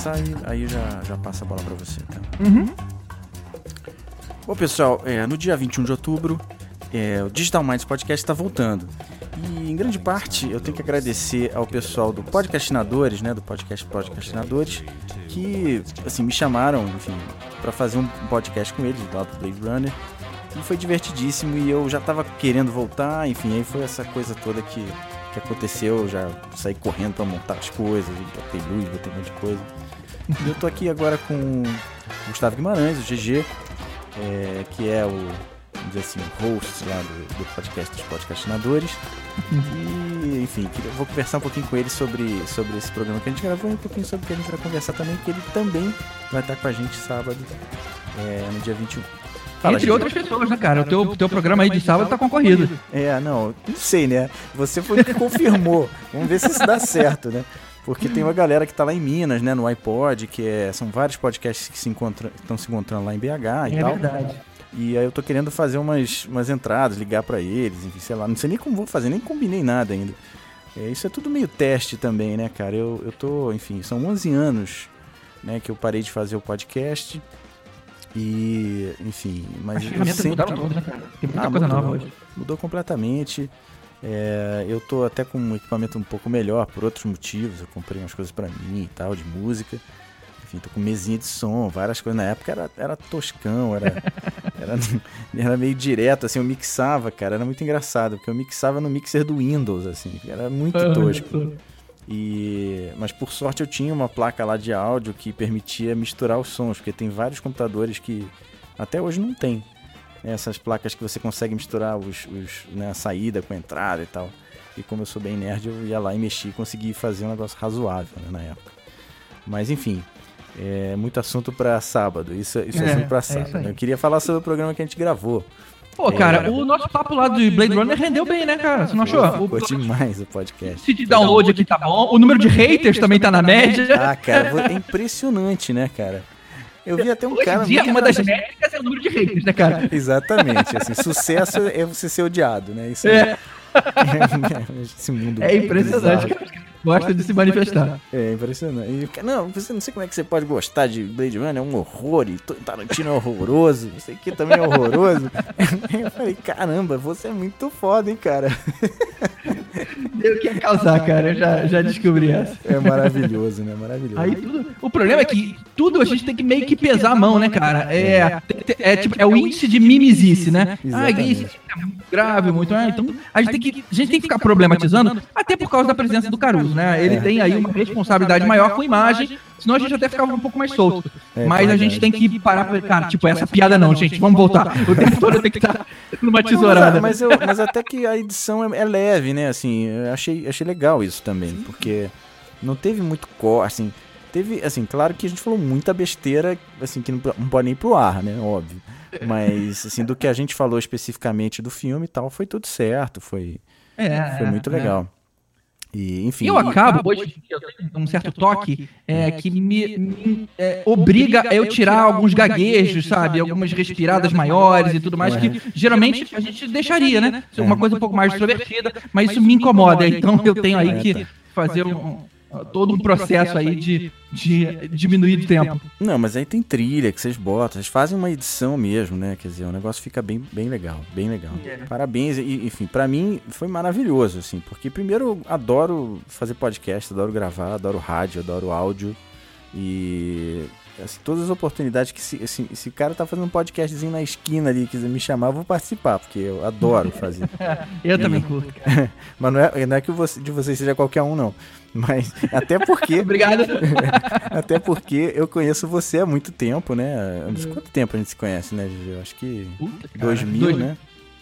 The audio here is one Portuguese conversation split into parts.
começar e aí já, já passa a bola para você. Tá? Uhum. Bom, pessoal, é, no dia 21 de outubro, é, o Digital Minds Podcast está voltando. E em grande parte eu tenho que agradecer ao pessoal do Podcastinadores, né, do podcast Podcastinadores, que assim me chamaram, enfim, para fazer um podcast com eles lá do Blade Runner. E foi divertidíssimo e eu já estava querendo voltar, enfim, aí foi essa coisa toda que, que aconteceu, eu já saí correndo para montar as coisas, botei luz, botei um monte de coisa. E eu tô aqui agora com o Gustavo Guimarães, o GG, é, que é o, dizer assim, host lá do, do podcast dos podcastinadores. E, enfim, eu vou conversar um pouquinho com ele sobre, sobre esse programa que a gente gravou e um pouquinho sobre o que a gente vai conversar também, que ele também vai estar com a gente sábado, é, no dia 21. Fala, Entre gente. outras pessoas, né, cara? O teu, teu programa aí de sábado tá concorrido. É, não, não sei, né? Você foi que confirmou. Vamos ver se isso dá certo, né? Porque tem uma galera que tá lá em Minas, né, no iPod, que é, são vários podcasts que se encontram, estão se encontrando lá em BH e é tal. É verdade. E aí eu tô querendo fazer umas, umas entradas, ligar para eles, enfim, sei lá, não sei nem como vou fazer, nem combinei nada ainda. É, isso é tudo meio teste também, né, cara? Eu, eu tô, enfim, são 11 anos, né, que eu parei de fazer o podcast. E, enfim, mas eu sempre... mudaram né, cara? Tem muita ah, coisa mudou, nova hoje. Mudou completamente. É, eu tô até com um equipamento um pouco melhor por outros motivos. Eu comprei umas coisas para mim e tal, de música. Enfim, tô com mesinha de som, várias coisas. Na época era, era toscão, era, era, era meio direto, assim, eu mixava, cara. Era muito engraçado, porque eu mixava no mixer do Windows, assim. Era muito tosco. E, mas por sorte eu tinha uma placa lá de áudio que permitia misturar os sons, porque tem vários computadores que até hoje não tem né, essas placas que você consegue misturar os, os, né, a saída com a entrada e tal. E como eu sou bem nerd, eu ia lá e mexi e consegui fazer um negócio razoável né, na época. Mas enfim, é muito assunto para sábado. Isso, isso é, é assunto para é sábado. É eu queria falar sobre o programa que a gente gravou. Pô, cara, é, o nosso papo lá do Blade Runner rendeu bem, né, cara? Você não achou? Ficou o... demais o podcast. Se de download aqui tá bom. O número de haters também tá na média. Ah, cara, é impressionante, né, cara? Eu vi até um Hoje cara. Dia, uma das métricas é o número de haters, né, cara? Exatamente. Assim, sucesso é você ser odiado, né? Isso é. Esse mundo é impressionante, cara gosta de se manifestar. É, impressionante. E, não, você não sei como é que você pode gostar de Blade Runner, é um horror, e Tarantino é horroroso, isso aqui também é horroroso. eu falei, caramba, você é muito foda, hein, cara. Deu que ia causar, cara, eu já, já descobri essa. É maravilhoso, né? Maravilhoso. Aí tudo, o problema é que tudo a gente tem que meio que pesar a mão, né, cara? É, é, é, tipo, é o índice de mimisice, né? Exatamente. Ah, é grave, muito. Ah, então a gente, tem que, a gente tem que ficar problematizando, até por causa da presença do Caruso né? Ele é. tem aí uma responsabilidade maior com a imagem, senão a gente até ficava um pouco mais solto. É, Mas a gente tem que parar pra. Cara, tipo, essa piada não, gente, vamos voltar. O tempo todo tem que estar numa tesourada. Mas, eu, mas até que a edição é, é leve, né? Assim, eu achei, achei legal isso também, porque não teve muito cor, assim. Teve, assim, claro que a gente falou muita besteira, assim, que não, não pode nem ir pro ar, né? Óbvio. Mas, assim, do que a gente falou especificamente do filme e tal, foi tudo certo, foi, é, foi muito é. legal. E, enfim. Eu acabo, hoje eu tenho um certo toque é, que me, me é, obriga a eu tirar alguns gaguejos, sabe? Algumas respiradas maiores e tudo mais, que geralmente a gente deixaria, né? Uma coisa um pouco mais extrovertida, mas isso me incomoda. Então eu tenho aí que fazer um, todo um processo aí de, de diminuir de tempo. Não, mas aí tem trilha que vocês botam, vocês fazem uma edição mesmo, né? Quer dizer, o negócio fica bem, bem legal, bem legal. É. Parabéns, e, enfim, para mim foi maravilhoso, assim, porque primeiro eu adoro fazer podcast, adoro gravar, adoro rádio, adoro áudio, e Assim, todas as oportunidades que se, assim, se o cara tá fazendo um podcastzinho na esquina ali quiser me chamar, eu vou participar, porque eu adoro fazer. eu também curto. mas não é, não é que você, de vocês seja qualquer um, não. Mas até porque. Obrigado. até porque eu conheço você há muito tempo, né? Quanto tempo a gente se conhece, né, Gigi? Eu acho que. Puta, 2000, dois... né?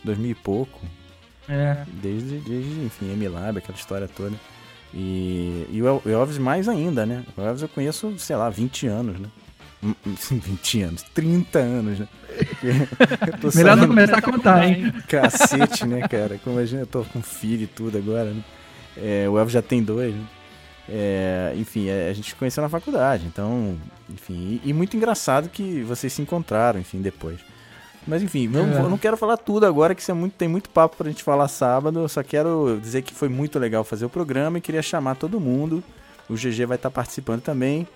2000 e pouco. É. Desde, desde enfim, Emilab, aquela história toda. E, e o Elvis mais ainda, né? O Elvis eu conheço, sei lá, 20 anos, né? 20 anos, 30 anos, né? Melhor não começar a contar, hein? Cacete, né, cara? Imagina, eu tô com filho e tudo agora, né? É, o Elvis já tem dois, né? É, enfim, é, a gente se conheceu na faculdade, então, enfim, e, e, muito engraçado que vocês se encontraram, enfim, depois. Mas enfim, não, é. eu não quero falar tudo agora, que isso é muito, tem muito papo pra gente falar sábado, eu só quero dizer que foi muito legal fazer o programa e queria chamar todo mundo. O GG vai estar participando também.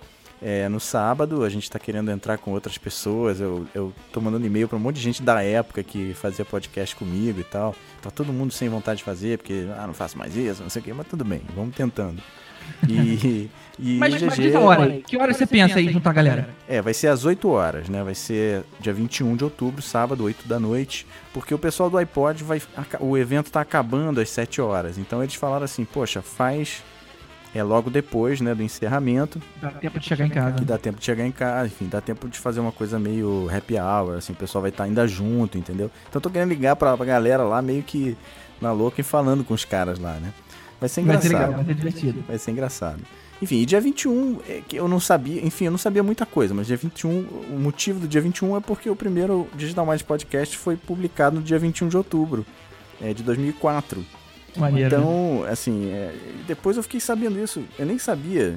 é, no sábado. A gente tá querendo entrar com outras pessoas. Eu, eu tô mandando e-mail pra um monte de gente da época que fazia podcast comigo e tal. Tá todo mundo sem vontade de fazer, porque, ah, não faço mais isso, não sei o quê, mas tudo bem, vamos tentando. E, e Mas, mas GG diz a hora. Que hora você pensa aí juntar a galera? é, vai ser às 8 horas, né? Vai ser dia 21 de outubro, sábado, 8 da noite, porque o pessoal do iPod vai. O evento tá acabando às 7 horas. Então eles falaram assim, poxa, faz é logo depois, né, do encerramento, Dá tempo de chegar em casa. que dá tempo de chegar em casa, enfim, dá tempo de fazer uma coisa meio happy hour, assim, o pessoal vai estar ainda junto, entendeu? Então eu tô querendo ligar pra, pra galera lá, meio que na louca e falando com os caras lá, né? Vai ser Vai engraçado. ser legal, vai ser divertido. Vai ser engraçado. Enfim, e dia 21, é que eu não sabia, enfim, eu não sabia muita coisa, mas dia 21, o motivo do dia 21 é porque o primeiro Digital Mind Podcast foi publicado no dia 21 de outubro é, de 2004. Maneiro. né? Então, assim, é, depois eu fiquei sabendo isso, eu nem sabia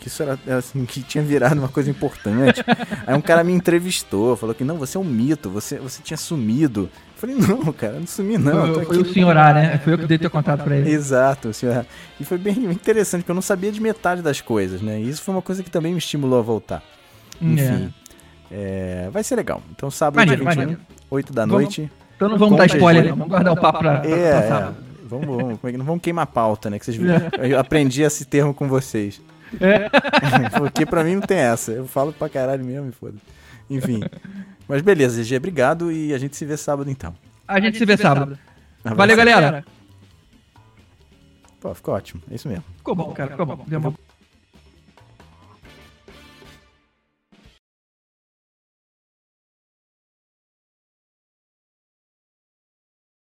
que isso era, assim, que tinha virado uma coisa importante. Aí um cara me entrevistou, falou que não, você é um mito, você, você tinha sumido. Eu falei, não, cara, não sumi não. foi, foi o senhor A, né? Foi eu que dei teu contato pra ele. Exato, senhor. E foi bem interessante, porque eu não sabia de metade das coisas, né? E isso foi uma coisa que também me estimulou a voltar. Enfim, é, vai ser legal. Então, sábado, Maneiro, dia 21, maneiro. 8 da Vamos- noite. Então não vamos dar spoiler. Vamos guardar o papo pra, pra, É, pra é. sábado. Vamos, vamos, como é que- não vamos queimar a pauta, né? Que vocês viram. Eu aprendi esse termo com vocês. É. Porque pra mim não tem essa. Eu falo pra caralho mesmo e foda. Enfim. Mas beleza, GG, obrigado e a gente se vê sábado então. A gente se vê sábado. Abraço. Valeu, galera. Pô, ficou ótimo. É isso mesmo. Ficou bom, cara. Ficou bom. Deu uma